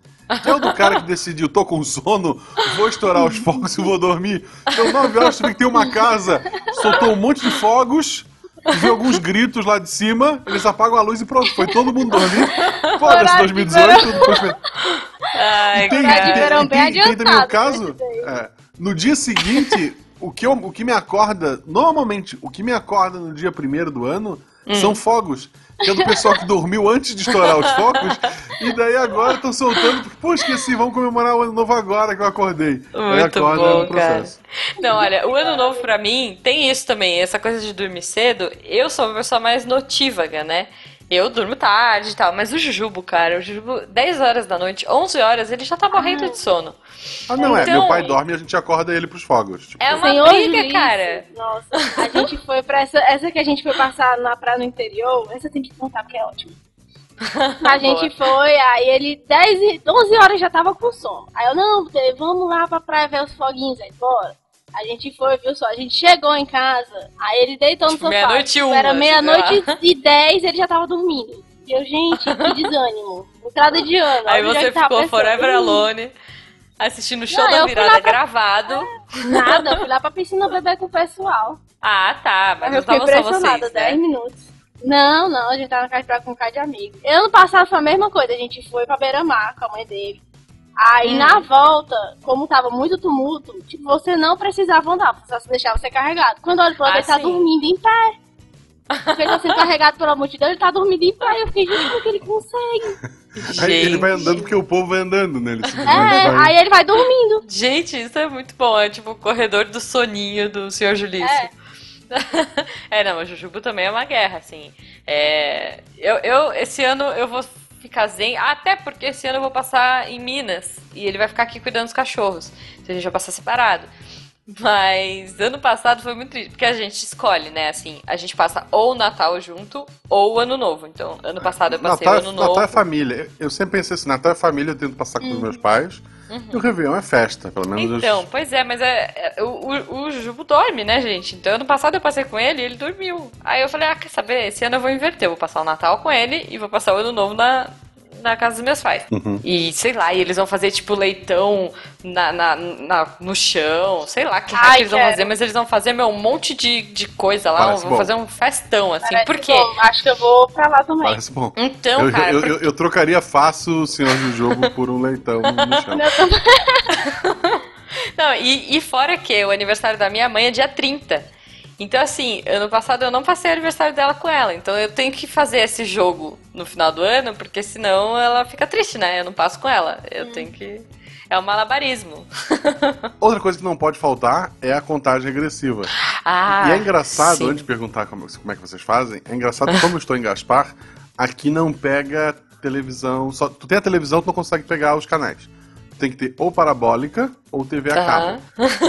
Eu do cara que decidiu, tô com sono, vou estourar os fogos e vou dormir. Então, nove horas tive que ter uma casa, soltou um monte de fogos, vi alguns gritos lá de cima, eles apagam a luz e pronto, foi todo mundo dormir. Foda-se, 2018, depois... Ai, tem, de tem, bem tem, tem também o adiantado, caso, daí. é, no dia seguinte, o que, eu- o que me acorda, normalmente, o que me acorda no dia primeiro do ano Hum. são fogos. Que é do pessoal que dormiu antes de estourar os fogos, e daí agora estão soltando, porque, pô, esqueci, vamos comemorar o ano novo agora que eu acordei. aí Muito acorda bom, no processo. Não, olha, o ano novo pra mim tem isso também, essa coisa de dormir cedo. Eu sou uma pessoa mais notívaga, né? Eu durmo tarde e tal, mas o Jujubo, cara, o Jujubo, 10 horas da noite, 11 horas, ele já tá morrendo de sono. Ah, não, é. Então- Meu pai dorme e a gente acorda ele pros fogos. Tipo, É uma Senhor briga, cara. Nossa, a gente foi pra essa. Essa que a gente foi passar na praia no interior, essa tem que contar porque é ótimo. A gente foi, aí ele 10, e- 11 horas já tava com sono. Aí eu, não, vamos lá pra praia ver os foguinhos aí, bora. A gente foi, viu só? A gente chegou em casa, aí ele deitou no Tipo, sofá. meia-noite e uma, Era meia-noite e 10, ele já tava dormindo. E eu, gente, que desânimo. Entrada de ano. Aí você ficou pensando, forever "Hum, alone, assistindo o show Não, da virada pra- gravado. Nada, eu fui lá pra piscina beber com o pessoal. Ah, tá, mas não eu fiquei tava só vocês, 10 né? minutos. Não, não, a gente tava na casa com um cara de amigo. Ano passado foi a mesma coisa, a gente foi pra Beira-Mar com a mãe dele. Aí Hum. na volta, como tava muito tumulto, tipo, você não precisava andar, você só se deixava ser carregado. Quando eu olho pro lado, Ah, ele tá sim. dormindo em pé. Porque ele tá sendo carregado pela multidão, ele tá dormindo em pé. Eu fiquei, gente, como que ele consegue? Aí ele vai Gente. andando porque o povo vai andando, né? Ele É, vai- aí ele vai dormindo. Gente, isso é muito bom. É tipo o corredor do soninho do Sr. Julício. É. É, não, o Jujubo também é uma guerra, assim. É, eu, eu, esse ano eu vou ficar zen, até porque esse ano eu vou passar em Minas e ele vai ficar aqui cuidando dos cachorros. Então a gente vai passar separado. Mas ano passado foi muito triste, porque a gente escolhe, né? Assim, a gente passa ou o Natal junto ou o Ano Novo. Então, ano passado eu passei Natal, o é- Ano Novo. Natal é família. Eu sempre pensei assim, Natal é família, eu tento passar com os meus pais. E o Réveillon é festa, pelo menos. Uhum. Então, pois é, mas é, é, o, o, o Jujubo dorme, né, gente? Então, ano passado eu passei com ele e ele dormiu. Aí eu falei, ah, quer saber? Esse ano eu vou inverter. Eu vou passar o Natal com ele e vou passar o ano novo na, na casa dos meus pais. Uhum. E, sei lá, e eles vão fazer, tipo, leitão na, na, na- no chão. Sei lá que Ai, eles vão quero. fazer, mas eles vão fazer, meu, um monte de, de coisa lá. Parece vão bom. fazer um festão, assim. Parece Por quê? bom. Acho que eu vou pra lá também. Parece bom. Então, eu, cara, eu, eu, eu trocaria fácil o senhor do jogo por um leitão no chão. Não, e, e fora que o aniversário da minha mãe é dia 30. Então, assim, ano passado eu não passei o aniversário dela com ela. Então eu tenho que fazer esse jogo no final do ano, porque senão ela fica triste, né? Eu não passo com ela. Eu tenho que. É um malabarismo. Outra coisa que não pode faltar é a contagem regressiva. Ah, e é engraçado, sim. antes de perguntar como, como é que vocês fazem, é engraçado como eu estou em Gaspar, aqui não pega televisão. Só, tu tem a televisão, tu não consegue pegar os canais. Tem que ter ou parabólica ou TV a cabo.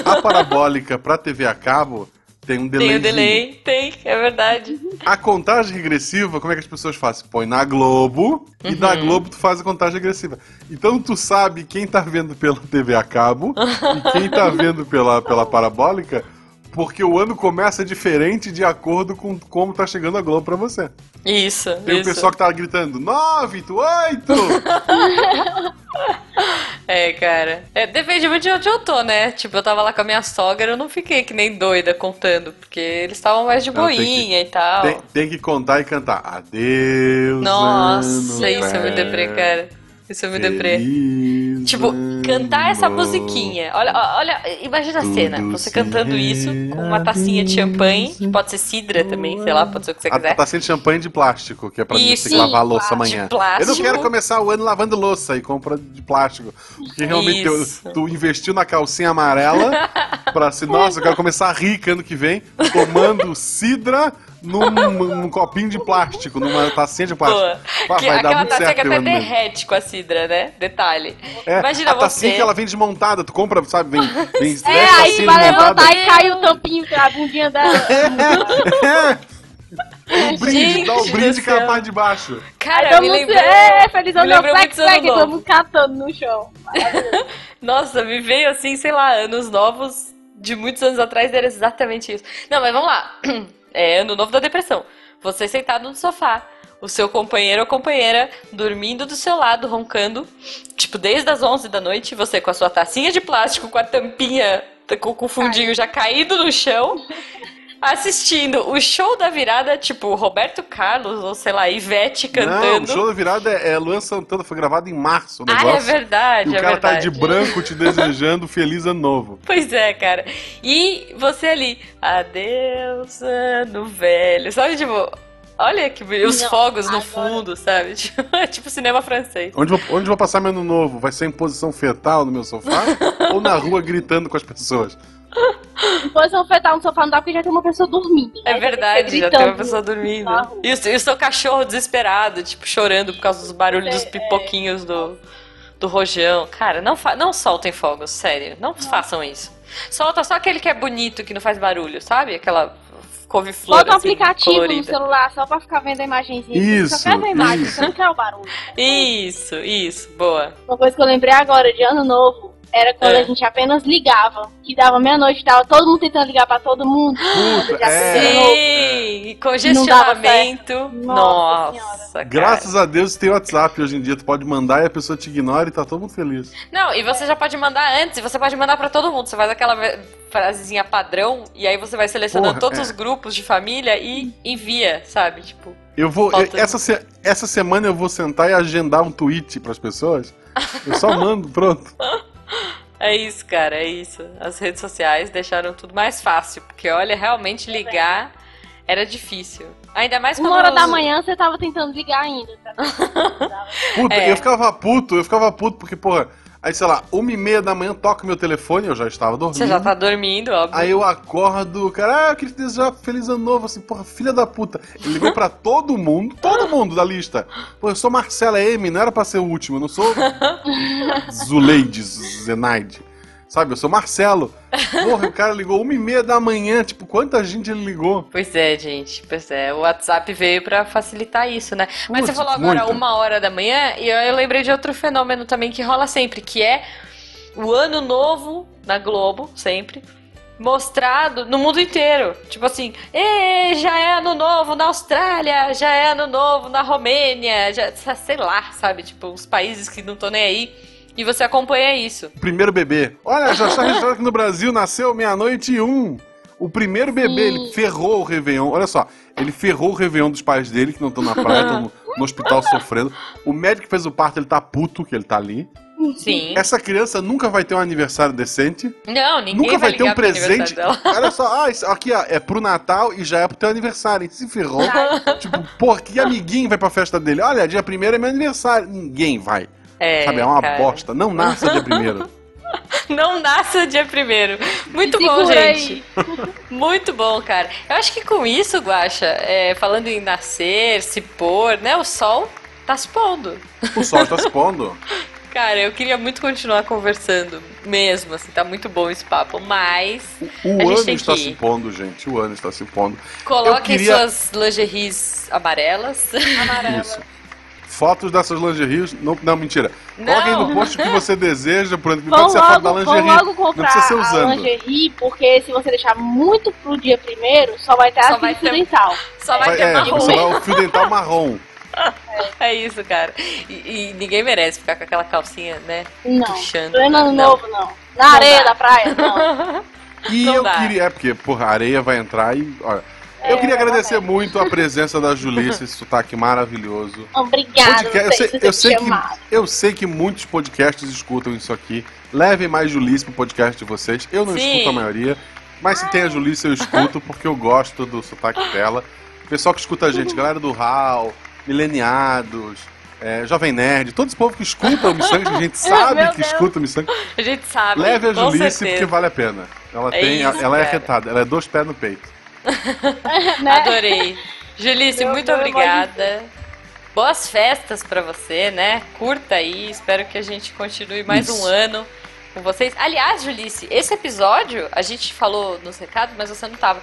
A parabólica pra TV a cabo tem um delay. Tem o delay, tem, é verdade. A contagem regressiva, como é que as pessoas fazem? Põe na Globo e da Uhum. Globo tu faz a contagem regressiva. Então tu sabe quem tá vendo pela TV a cabo e quem tá vendo pela, pela parabólica, porque o ano começa diferente de acordo com como tá chegando a Globo pra você. Isso, Tem o isso. pessoal que tá gritando 9, 8! É, cara. É, depende muito de onde eu tô, né? Tipo, eu tava lá com a minha sogra, eu não fiquei que nem doida contando, porque eles estavam mais de Não, tem que- boinha e tal. tem, tem que contar e cantar. Adeus. Nossa, ano isso é muito deprê, velho, cara. Isso é muito deprê. Tipo, cantar essa musiquinha. Olha, olha, imagina a cena. Você cantando isso com uma tacinha de champanhe, que pode ser cidra também, sei lá, pode ser o que você A quiser. tacinha de champanhe de plástico, que é pra Isso, que lavar a louça amanhã. Eu não quero começar o ano lavando louça e compra de plástico. Porque realmente eu- tu investiu na calcinha amarela pra assim, nossa, eu quero começar rica ano que vem, tomando cidra num, num copinho de plástico, numa tacinha de plástico. Pá, Que- vai dar aquela muito tacinha certo que teu até derrete com a cidra, né? Detalhe. É, Imagina a tacinha você. que ela vem desmontada, tu compra, sabe, vem, vem É, aí tacinhas vai levantar e cai o tampinho, a bundinha dela. Um brinde, dá o Gente brinde com a céu. parte de baixo. Cara, Todo me lembrou. É, feliz ano novo, lembrou flex, muito do ano flex, mundo catando no chão. Nossa, me veio assim, sei lá, anos novos de muitos anos atrás era exatamente isso. Não, mas vamos lá. É ano novo da depressão. Você sentado no sofá, o seu companheiro ou companheira dormindo do seu lado, roncando, tipo, desde as 11 da noite, você com a sua tacinha de plástico, com a tampinha, com, com o fundinho já caído no chão. Assistindo o show da virada, tipo, Roberto Carlos, ou sei lá, Ivete cantando. Não, o show da virada é, é Luan Santana, foi gravado em março o Ah, negócio. é verdade, E o é cara verdade. tá de branco te desejando feliz ano novo. Pois é, cara. E você ali, adeus, ano velho. Sabe, tipo, olha que os Não, fogos no agora- fundo, sabe? Tipo, é tipo cinema francês. Onde, vou- onde vou passar meu ano novo? Vai ser em posição fetal no meu sofá? ou na rua gritando com as pessoas? Depois eu fetal no sofá não dá porque já tem uma pessoa dormindo. É né? verdade, já tem uma pessoa dormindo. E o, e o seu cachorro desesperado, tipo, chorando por causa dos barulhos dos É, pipoquinhos do, do rojão. Cara, não, fa não soltem fogos, sério. Não façam isso. Solta só aquele que é bonito, que não faz barulho, sabe? Aquela couve-flor Bota um assim, aplicativo no colorida. celular só pra ficar vendo a imagenzinha. Isso, Você só quer ver a imagem, isso. você não quer o barulho. Isso, isso, boa. Uma coisa que eu lembrei agora de ano novo era quando É. a gente apenas ligava. Que dava meia-noite, tava todo mundo tentando ligar pra todo mundo. Puta, é. Sim, congestionamento. Nossa Nossa. Graças a Deus tem WhatsApp hoje em dia. Tu pode mandar e a pessoa te ignora e tá todo mundo feliz. Não, e você já pode mandar antes, e você pode mandar pra todo mundo. Você faz aquela frasezinha padrão, e aí você vai selecionando Porra, todos é. os grupos de família e envia, sabe? Tipo, Eu vou. Essa, se- essa semana eu vou sentar e agendar um tweet pras pessoas. Eu só mando, pronto. é isso, cara, é isso. As redes sociais deixaram tudo mais fácil, porque olha, realmente ligar era difícil. Ainda mais quando Uma hora da manhã você tava tentando ligar ainda. Tá? Puta, É. eu ficava puto, eu ficava puto porque, porra, aí sei lá, uma e meia da manhã toca meu telefone, eu já estava dormindo. Você já tá dormindo, óbvio. Aí eu acordo, cara, ah, eu queria te desejar feliz ano novo, assim, porra, filha da puta. Ele ligou pra todo mundo, todo mundo da lista. Pô, eu sou Marcela M, não era pra ser o último, eu não sou Zuleide, Zenaide. Sabe, eu sou Marcelo. Porra, o cara ligou uma e meia da manhã, tipo, quanta gente ele ligou? Pois é, gente. Pois é. O WhatsApp veio pra facilitar isso, né? Mas você Putz, falou agora uma hora da manhã e eu, eu lembrei de outro fenômeno também que rola sempre, que é o ano novo na Globo, sempre. Mostrado no mundo inteiro. Tipo assim, "Ê, já é ano novo na Austrália, já é ano novo na Romênia, já, sei lá, sabe? Tipo, os países que não estão nem aí. E você acompanha isso. Primeiro bebê. Olha, já está registrado que no Brasil nasceu meia-noite e um. O primeiro bebê, ele ferrou o Réveillon. Olha só, ele ferrou o Réveillon dos pais dele, que não estão na praia, estão no, no hospital sofrendo. O médico que fez o parto, ele tá puto que ele tá ali. Sim. Essa criança nunca vai ter um aniversário decente. Não, ninguém nunca vai, ter um presente. Olha só, ah, isso aqui ó, é pro Natal e já é pro teu aniversário. Se ferrou. tipo, pô, que amiguinho vai pra festa dele? Olha, dia primeiro é meu aniversário. Ninguém vai. É, Sabe, é uma cara. bosta. Não nasça dia primeiro. Não nasça dia primeiro. Muito bom, gente. Muito bom, cara. Eu acho que com isso, Guaxa, é, falando em nascer, se pôr, né? O sol tá se pondo. O sol tá se pondo. Cara, eu queria muito continuar conversando mesmo, assim, tá muito bom esse papo, mas O A gente ano tem está que se pondo, gente. O ano está se pondo. coloquem queria- suas lingeries amarelas. Isso. Fotos dessas lingeries. Não, não mentira. Não. Coloquem no post o que você deseja. Por exemplo, pode ser a foto da vão lingerie. logo Não comprar precisa ser a usando. lingerie, porque se você deixar muito pro dia primeiro, só vai ter Só a vai fio ter- dental. Só vai Vai- ter é, marrom. você vai o fio dental marrom. É isso, cara. E, e ninguém merece ficar com aquela calcinha, né? Não, Puxando. pleno ano Não. novo, não. Na areia dá. da praia, não. E Não eu dá. queria. É, porque, porra, a areia vai entrar e. Olha, eu É, queria agradecer realmente. muito a presença da Julice, esse sotaque maravilhoso. Obrigada, Podcast- eu sei, sei, se eu sei que, eu sei que muitos podcasts escutam isso aqui. Levem mais Julice pro podcast de vocês. Eu não Sim. escuto a maioria, mas se tem a Julice eu escuto porque eu gosto do sotaque dela. Pessoal que escuta a gente, galera do HAL, Mileniados, é, Jovem Nerd, todo esse povo que escuta o Missangue, a gente sabe que escuta o Missangue. A gente sabe. Leve a Julice certeza. porque vale a pena. Ela, É tem, isso, ela é cara. arretada, ela é dois pés no peito. Né? Adorei. Julice, Meu- muito obrigada. Boas festas pra você, né? Curta aí. Espero que a gente continue mais Isso. um ano com vocês. Aliás, Julice, esse episódio, a gente falou nos recados, mas você não tava.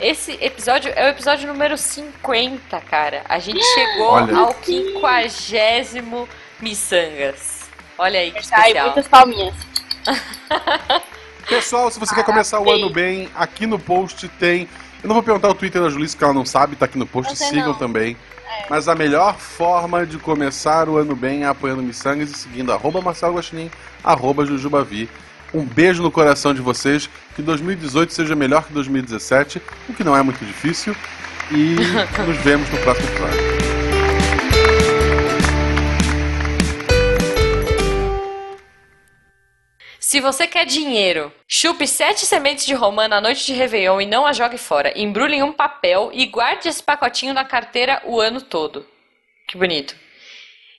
Esse episódio é o episódio número 50, cara. A gente chegou Olha. ao quinquagésimo Missangas. Olha aí que aí, especial. muitas palminhas. Pessoal, se você quer começar o ano bem, aqui no post tem. Eu não vou perguntar o Twitter da Julice, porque ela não sabe, tá aqui no post, sigam não. também. Mas a melhor forma de começar o ano bem é apoiando Missangas e seguindo arroba Marcelo Guaxinim, arroba Jujubavi. Um beijo no coração de vocês. Que 2018 seja melhor que 2017, o que não é muito difícil. E nos vemos no próximo episódio. Se você quer dinheiro, chupe sete sementes de romã na noite de Réveillon e não a jogue fora. Embrulhe em um papel e guarde esse pacotinho na carteira o ano todo. Que bonito.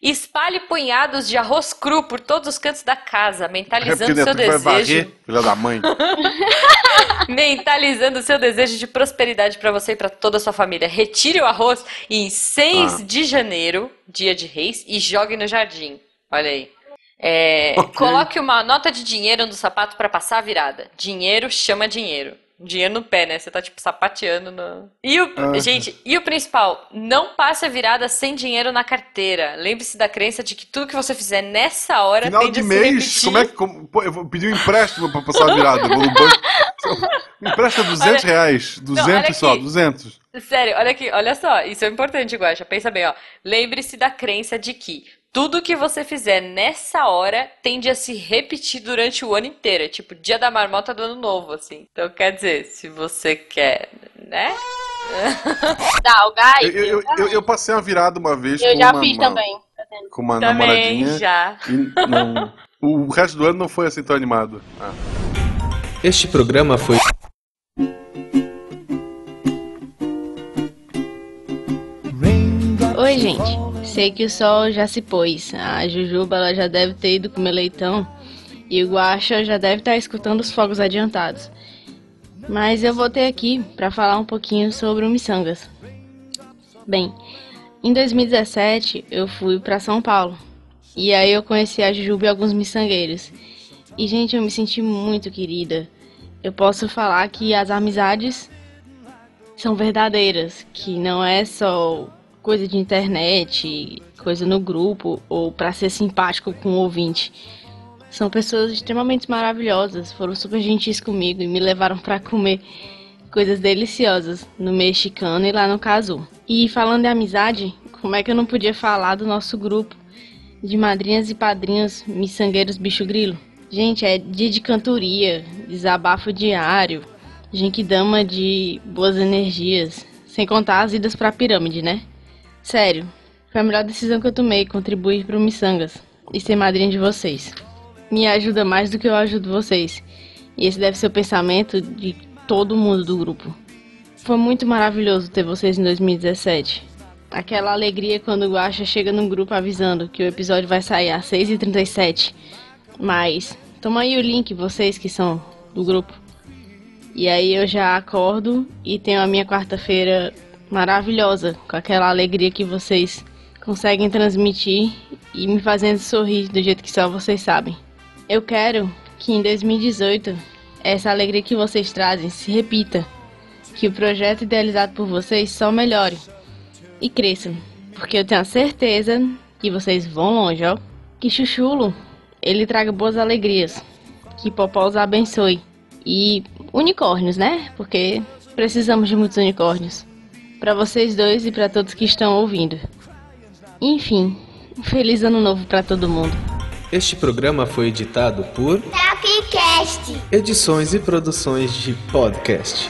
Espalhe punhados de arroz cru por todos os cantos da casa, mentalizando seu desejo. varrer, filha da mãe. mentalizando seu desejo de prosperidade para você e para toda a sua família. Retire o arroz em 6 Ah. de janeiro, dia de reis, e jogue no jardim. Olha aí. É, Ok. Coloque uma nota de dinheiro no sapato para passar a virada. Dinheiro chama dinheiro. Dinheiro no pé, né? Você tá tipo sapateando no. E o, Ah. gente, e o principal, não passe a virada sem dinheiro na carteira. Lembre-se da crença de que tudo que você fizer nessa hora Final tem de se mês, como é que. Como, pô, eu vou pedir um empréstimo pra passar a virada. Vou no banco. Me empresta 200 Olha- reais. 200 olha só, aqui. 200. Sério, olha aqui, olha só, isso é importante, Guaxa. Pensa bem, ó. Lembre-se da crença de que tudo que você fizer nessa hora tende a se repetir durante o ano inteiro. É tipo dia da marmota do ano novo, assim. Então, quer dizer, se você quer, né? Dá o gás. Eu, eu, eu, eu passei uma virada uma vez Eu com já uma, fiz uma- também. tá com uma Também namoradinha. já. E não- o resto do ano não foi assim tão animado. Ah. Este programa foi Oi, gente. Sei que o sol já se pôs. A Jujuba ela já deve ter ido comer leitão. E o Guaxa já deve estar escutando os fogos adiantados. Mas eu voltei aqui para falar um pouquinho sobre o Missangas. Bem, em 2017 eu fui para São Paulo. E aí eu conheci a Jujuba e alguns miçangueiros. E, gente, eu me senti muito querida. Eu posso falar que as amizades são verdadeiras, que não é só coisa de internet, coisa no grupo ou pra ser simpático com o ouvinte. São pessoas extremamente maravilhosas, foram super gentis comigo e me levaram pra comer coisas deliciosas no mexicano e lá no Casu. E falando de amizade, como é que eu não podia falar do nosso grupo de madrinhas e padrinhos miçangueiros bicho grilo? Gente, é dia de cantoria, desabafo diário, Genkidama de boas energias, sem contar as idas pra pirâmide, né? Sério, foi a melhor decisão que eu tomei contribuir pro Missangas e ser madrinha de vocês. Me ajuda mais do que eu ajudo vocês. E esse deve ser o pensamento de todo mundo do grupo. Foi muito maravilhoso ter vocês em 2017. Aquela alegria quando o Guaxa chega num grupo avisando que o episódio vai sair às 6h37. Mas, toma aí o link, vocês que são do grupo. E aí eu já acordo e tenho a minha quarta-feira maravilhosa, com aquela alegria que vocês conseguem transmitir e me fazendo sorrir do jeito que só vocês sabem. Eu quero que em 2018 essa alegria que vocês trazem se repita, que o projeto idealizado por vocês só melhore e cresça, porque eu tenho a certeza que vocês vão longe, ó. Que Chuchulo ele traga boas alegrias, que Popó os abençoe e unicórnios, né? Porque precisamos de muitos unicórnios. Para vocês dois e para todos que estão ouvindo. Enfim, um feliz ano novo para todo mundo. Este programa foi editado por Tapcast. Edições e Produções de Podcast.